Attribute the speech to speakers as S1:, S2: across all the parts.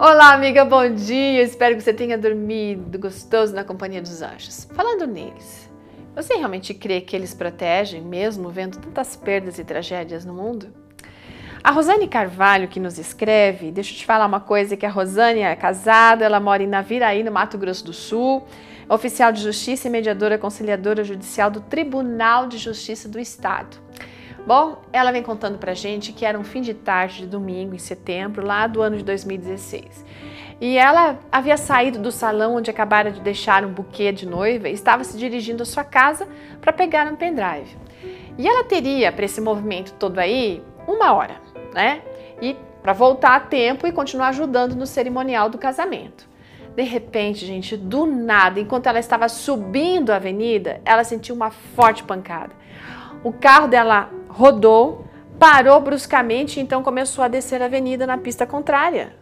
S1: Olá, amiga, bom dia. Espero que você tenha dormido gostoso na companhia dos anjos. Falando neles, você realmente crê que eles protegem, mesmo vendo tantas perdas e tragédias no mundo? A Rosane Carvalho, que nos escreve, deixa eu te falar uma coisa: que a Rosane é casada, ela mora em Naviraí, no Mato Grosso do Sul, oficial de justiça e mediadora conciliadora judicial do Tribunal de Justiça do Estado. Bom, ela vem contando pra gente que era um fim de tarde de domingo, em setembro, lá do ano de 2016. E ela havia saído do salão onde acabara de deixar um buquê de noiva e estava se dirigindo à sua casa para pegar um pendrive. E ela teria, para esse movimento todo aí, uma hora, né? E para voltar a tempo e continuar ajudando no cerimonial do casamento. De repente, gente, do nada, enquanto ela estava subindo a avenida, ela sentiu uma forte pancada. O carro dela rodou, parou bruscamente e então começou a descer a avenida na pista contrária.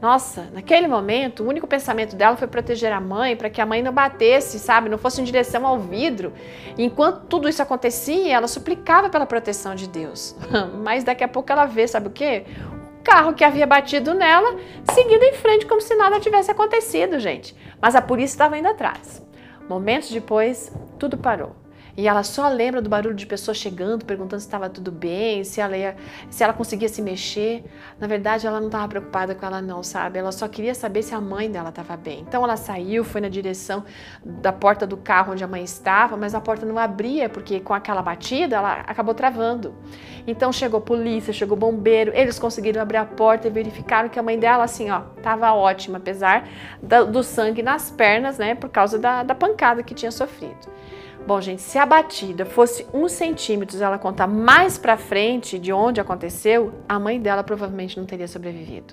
S1: Nossa, naquele momento, o único pensamento dela foi proteger a mãe, para que a mãe não batesse, sabe, não fosse em direção ao vidro. Enquanto tudo isso acontecia, ela suplicava pela proteção de Deus. Mas daqui a pouco ela vê, sabe o quê? O carro que havia batido nela, seguindo em frente como se nada tivesse acontecido, gente. Mas a polícia estava indo atrás. Momentos depois, tudo parou. E ela só lembra do barulho de pessoas chegando, perguntando se estava tudo bem, se ela, ia, se ela conseguia se mexer. Na verdade, ela não estava preocupada com ela, não, sabe? Ela só queria saber se a mãe dela estava bem. Então ela saiu, foi na direção da porta do carro onde a mãe estava, mas a porta não abria, porque com aquela batida ela acabou travando. Então chegou polícia, chegou bombeiro, eles conseguiram abrir a porta e verificaram que a mãe dela, assim, ó, estava ótima, apesar do sangue nas pernas, né, por causa da, da pancada que tinha sofrido. Bom, gente, se a batida fosse uns centímetros, ela contar mais para frente de onde aconteceu, a mãe dela provavelmente não teria sobrevivido.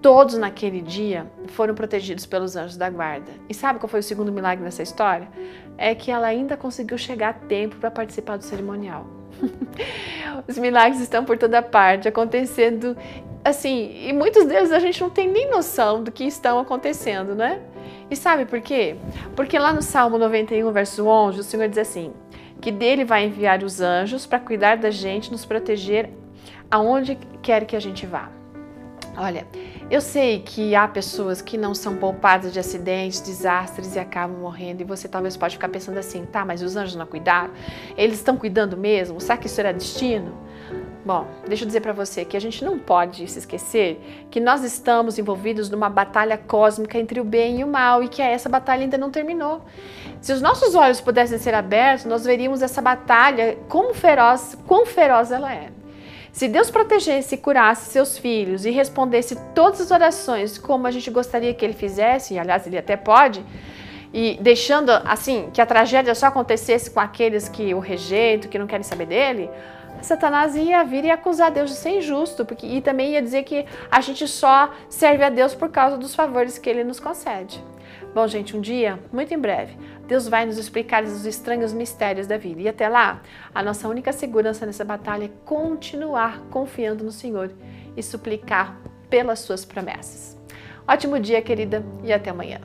S1: Todos naquele dia foram protegidos pelos anjos da guarda. E sabe qual foi o segundo milagre nessa história? É que ela ainda conseguiu chegar a tempo para participar do cerimonial. Os milagres estão por toda parte, acontecendo assim, e muitos deles a gente não tem nem noção do que estão acontecendo, né? E sabe por quê? Porque lá no Salmo 91, verso 11, o Senhor diz assim: que dele vai enviar os anjos para cuidar da gente, nos proteger aonde quer que a gente vá. Olha, eu sei que há pessoas que não são poupadas de acidentes, desastres e acabam morrendo, e você talvez pode ficar pensando assim, tá, mas os anjos não cuidaram? Eles estão cuidando mesmo? Será que isso era destino? Bom, deixa eu dizer para você que a gente não pode se esquecer que nós estamos envolvidos numa batalha cósmica entre o bem e o mal e que essa batalha ainda não terminou. Se os nossos olhos pudessem ser abertos, nós veríamos essa batalha como feroz, quão feroz ela é. Se Deus protegesse e curasse seus filhos e respondesse todas as orações como a gente gostaria que ele fizesse, e aliás ele até pode, e deixando assim que a tragédia só acontecesse com aqueles que o rejeitam, que não querem saber dele, Satanás ia vir e acusar Deus de ser injusto, porque, e também ia dizer que a gente só serve a Deus por causa dos favores que ele nos concede. Bom, gente, um dia, muito em breve, Deus vai nos explicar os estranhos mistérios da vida. E até lá, a nossa única segurança nessa batalha é continuar confiando no Senhor e suplicar pelas suas promessas. Ótimo dia, querida, e até amanhã.